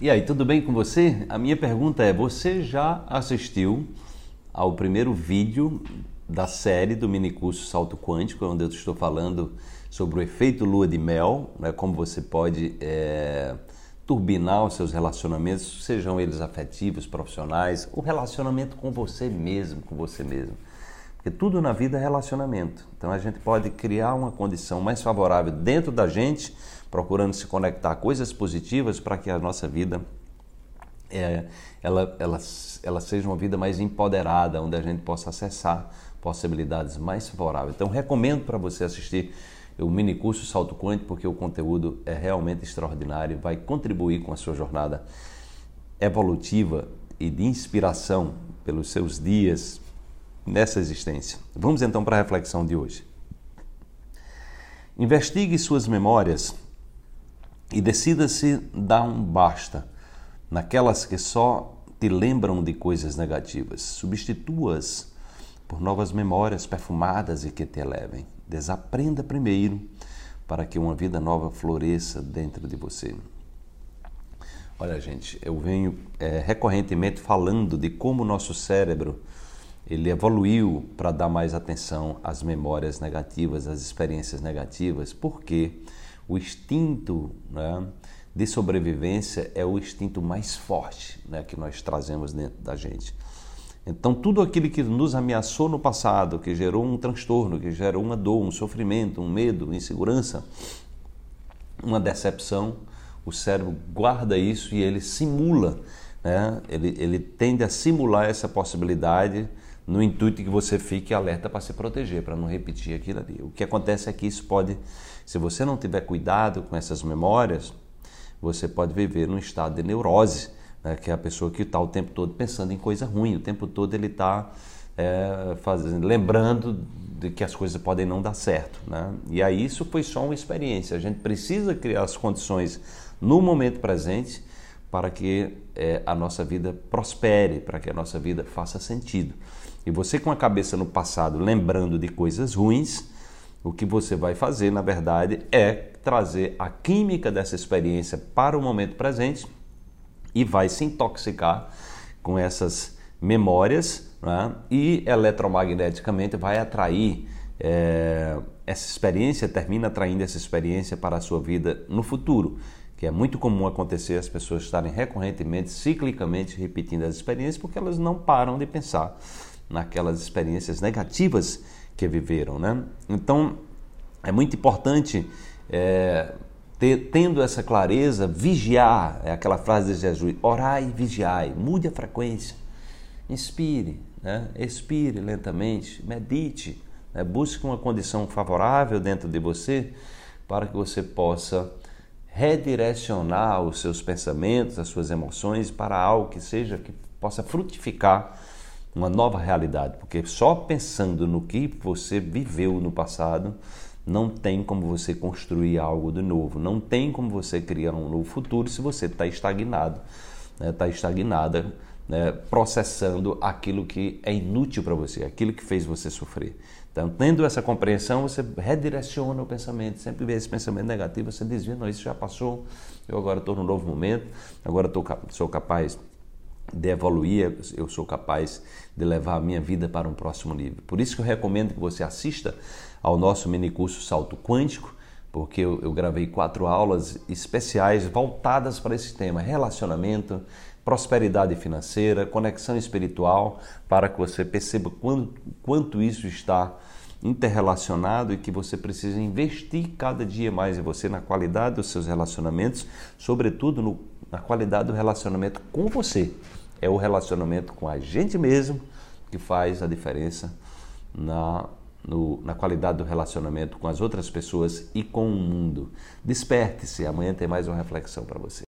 E aí, tudo bem com você? A minha pergunta é: você já assistiu ao primeiro vídeo da série do minicurso Salto Quântico, onde eu estou falando sobre o efeito lua de mel, né, como você pode é, turbinar os seus relacionamentos, sejam eles afetivos, profissionais, o relacionamento com você mesmo, com você mesmo. Porque tudo na vida é relacionamento. Então a gente pode criar uma condição mais favorável dentro da gente, procurando se conectar a coisas positivas para que a nossa vida é, ela, ela, ela seja uma vida mais empoderada, onde a gente possa acessar possibilidades mais favoráveis. Então recomendo para você assistir o mini curso Salto Quântico, porque o conteúdo é realmente extraordinário vai contribuir com a sua jornada evolutiva e de inspiração pelos seus dias, nessa existência. Vamos então para a reflexão de hoje. Investigue suas memórias e decida-se dar um basta naquelas que só te lembram de coisas negativas. Substitua-as por novas memórias perfumadas e que te elevem. Desaprenda primeiro para que uma vida nova floresça dentro de você. Olha, gente, eu venho é, recorrentemente falando de como o nosso cérebro ele evoluiu para dar mais atenção às memórias negativas, às experiências negativas, porque o instinto né, de sobrevivência é o instinto mais forte né, que nós trazemos dentro da gente. Então, tudo aquilo que nos ameaçou no passado, que gerou um transtorno, que gerou uma dor, um sofrimento, um medo, insegurança, uma decepção, o cérebro guarda isso e ele simula, né? ele, ele tende a simular essa possibilidade no intuito que você fique alerta para se proteger, para não repetir aquilo ali. O que acontece é que isso pode, se você não tiver cuidado com essas memórias, você pode viver num estado de neurose, né, que é a pessoa que está o tempo todo pensando em coisa ruim, o tempo todo ele está é, fazendo, lembrando de que as coisas podem não dar certo. Né? E aí isso foi só uma experiência. A gente precisa criar as condições no momento presente para que é, a nossa vida prospere, para que a nossa vida faça sentido. E você com a cabeça no passado, lembrando de coisas ruins, o que você vai fazer, na verdade, é trazer a química dessa experiência para o momento presente e vai se intoxicar com essas memórias né? e eletromagneticamente vai atrair é, essa experiência, termina atraindo essa experiência para a sua vida no futuro que é muito comum acontecer as pessoas estarem recorrentemente, ciclicamente repetindo as experiências porque elas não param de pensar naquelas experiências negativas que viveram, né? Então é muito importante é, ter, tendo essa clareza, vigiar, é aquela frase de Jesus, orai e vigiai, mude a frequência, inspire, né? expire lentamente, medite, né? busque uma condição favorável dentro de você para que você possa redirecionar os seus pensamentos, as suas emoções para algo que seja que possa frutificar uma nova realidade, porque só pensando no que você viveu no passado, não tem como você construir algo de novo, não tem como você criar um novo futuro se você está estagnado, está né? Tá estagnada, né? processando aquilo que é inútil para você, aquilo que fez você sofrer. Então, tendo essa compreensão, você redireciona o pensamento. Sempre vê esse pensamento negativo, você desvia, não, isso já passou, eu agora estou num novo momento, agora tô, sou capaz de evoluir, eu sou capaz de levar a minha vida para um próximo nível. Por isso que eu recomendo que você assista ao nosso mini curso Salto Quântico, porque eu, eu gravei quatro aulas especiais voltadas para esse tema: relacionamento, prosperidade financeira, conexão espiritual, para que você perceba quanto, quanto isso está interrelacionado e que você precisa investir cada dia mais em você, na qualidade dos seus relacionamentos, sobretudo no, na qualidade do relacionamento com você é o relacionamento com a gente mesmo que faz a diferença na, no, na qualidade do relacionamento com as outras pessoas e com o mundo. Desperte-se, amanhã tem mais uma reflexão para você.